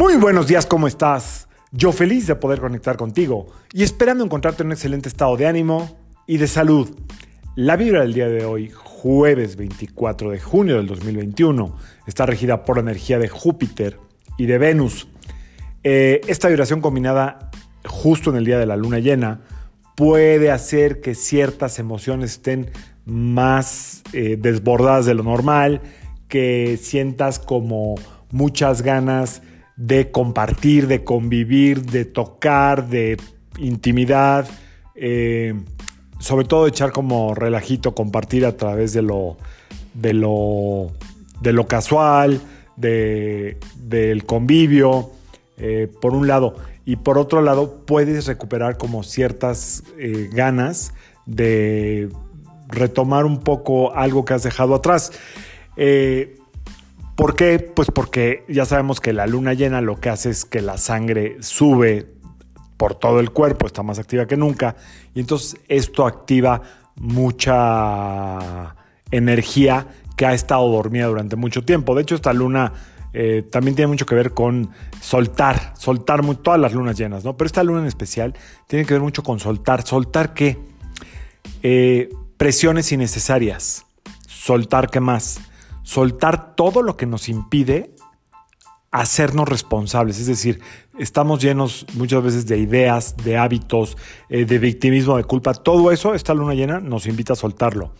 Muy buenos días, ¿cómo estás? Yo feliz de poder conectar contigo y esperando encontrarte en un excelente estado de ánimo y de salud. La vibra del día de hoy, jueves 24 de junio del 2021, está regida por la energía de Júpiter y de Venus. Eh, esta vibración combinada justo en el día de la luna llena puede hacer que ciertas emociones estén más eh, desbordadas de lo normal, que sientas como muchas ganas de compartir, de convivir, de tocar, de intimidad, eh, sobre todo echar como relajito, compartir a través de lo, de lo, de lo casual, de, del convivio, eh, por un lado. Y por otro lado, puedes recuperar como ciertas eh, ganas de retomar un poco algo que has dejado atrás. ¿Por qué? Pues porque ya sabemos que la luna llena lo que hace es que la sangre sube por todo el cuerpo, está más activa que nunca, y entonces esto activa mucha energía que ha estado dormida durante mucho tiempo. De hecho, esta luna eh, también tiene mucho que ver con soltar, soltar todas las lunas llenas, ¿no? Pero esta luna en especial tiene que ver mucho con soltar. ¿Soltar qué? Eh, presiones innecesarias. ¿Soltar qué más? Soltar todo lo que nos impide hacernos responsables. Es decir, estamos llenos muchas veces de ideas, de hábitos, eh, de victimismo, de culpa. Todo eso, esta luna llena nos invita a soltarlo.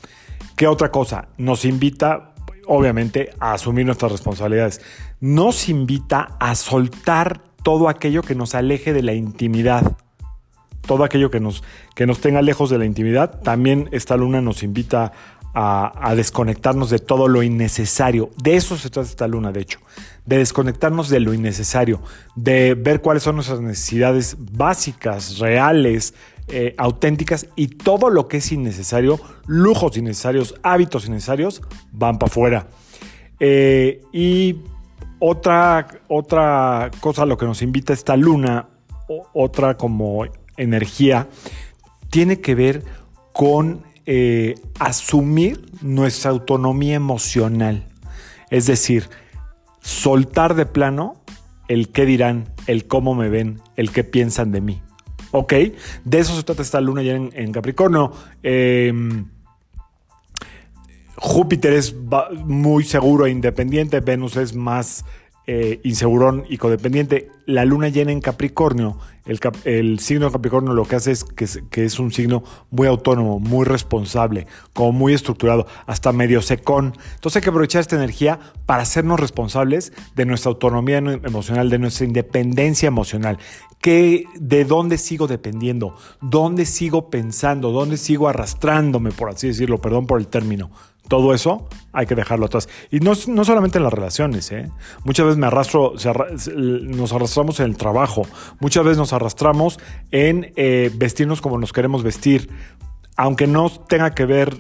¿Qué otra cosa? Nos invita, obviamente, a asumir nuestras responsabilidades. Nos invita a soltar todo aquello que nos aleje de la intimidad. Todo aquello que nos, que nos tenga lejos de la intimidad. También esta luna nos invita a, desconectarnos de todo lo innecesario. De eso se trata esta luna, de hecho, de desconectarnos de lo innecesario, de ver cuáles son nuestras necesidades básicas, reales, eh, auténticas y todo lo que es innecesario, lujos innecesarios, hábitos innecesarios, van para afuera. Eh, y otra, otra cosa a lo que nos invita esta luna, otra como energía, tiene que ver con eh, asumir nuestra autonomía emocional. Es decir, soltar de plano el qué dirán, el cómo me ven, el qué piensan de mí. ¿Ok? De eso se trata esta luna ya en, Capricornio. Em, Júpiter es muy seguro e independiente, Venus es más eh, insegurón y codependiente. La luna llena en Capricornio, el, signo de Capricornio lo que hace es que, es un signo muy autónomo, muy responsable, como muy estructurado, hasta medio secón. Entonces hay que aprovechar esta energía para hacernos responsables de nuestra autonomía emocional, de nuestra independencia emocional. Que, ¿De dónde sigo dependiendo? ¿Dónde sigo pensando? ¿Dónde sigo arrastrándome, por así decirlo? Perdón por el término. Todo eso hay que dejarlo atrás. Y no, no solamente en las relaciones, ¿eh? Muchas veces me arrastro, nos arrastramos en el trabajo, muchas veces nos arrastramos en eh, vestirnos como nos queremos vestir. Aunque no tenga que ver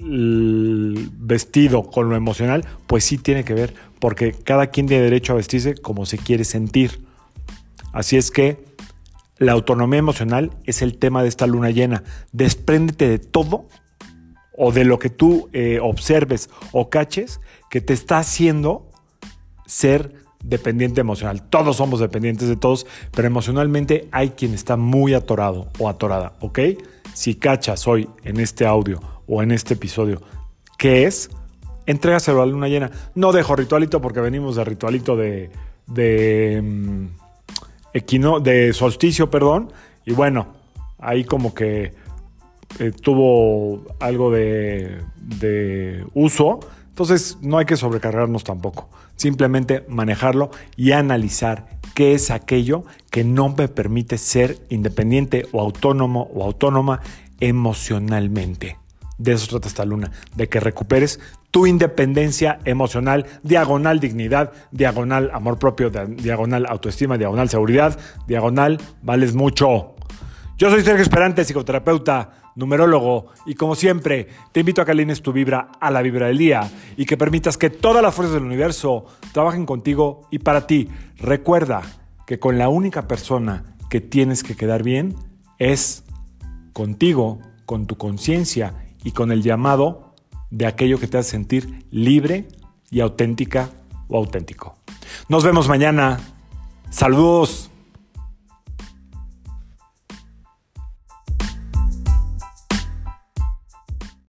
el vestido con lo emocional, pues sí tiene que ver, porque cada quien tiene derecho a vestirse como se quiere sentir. Así es que la autonomía emocional es el tema de esta luna llena. Despréndete de todo o de lo que tú eh, observes o caches que te está haciendo ser dependiente emocional. Todos somos dependientes de todos, pero emocionalmente hay quien está muy atorado o atorada, ¿ok? Si cachas hoy en este audio o en este episodio, ¿qué es? Entrégaselo a la luna llena. No dejo ritualito porque venimos de ritualito de, mm, equino, de solsticio, perdón. Y bueno, ahí como que eh, tuvo algo de, de uso. Entonces no hay que sobrecargarnos tampoco. Simplemente manejarlo y analizar qué es aquello que no me permite ser independiente o autónomo o autónoma emocionalmente. De eso trata esta luna, de que recuperes tu independencia emocional, diagonal dignidad, diagonal amor propio, diagonal autoestima, diagonal seguridad, diagonal vales mucho. Yo soy Sergio Esperante, psicoterapeuta numerólogo, y como siempre, te invito a que alines tu vibra a la vibra del día y que permitas que todas las fuerzas del universo trabajen contigo y para ti. Recuerda que con la única persona que tienes que quedar bien es contigo, con tu conciencia y con el llamado de aquello que te hace sentir libre y auténtica o auténtico. Nos vemos mañana. Saludos.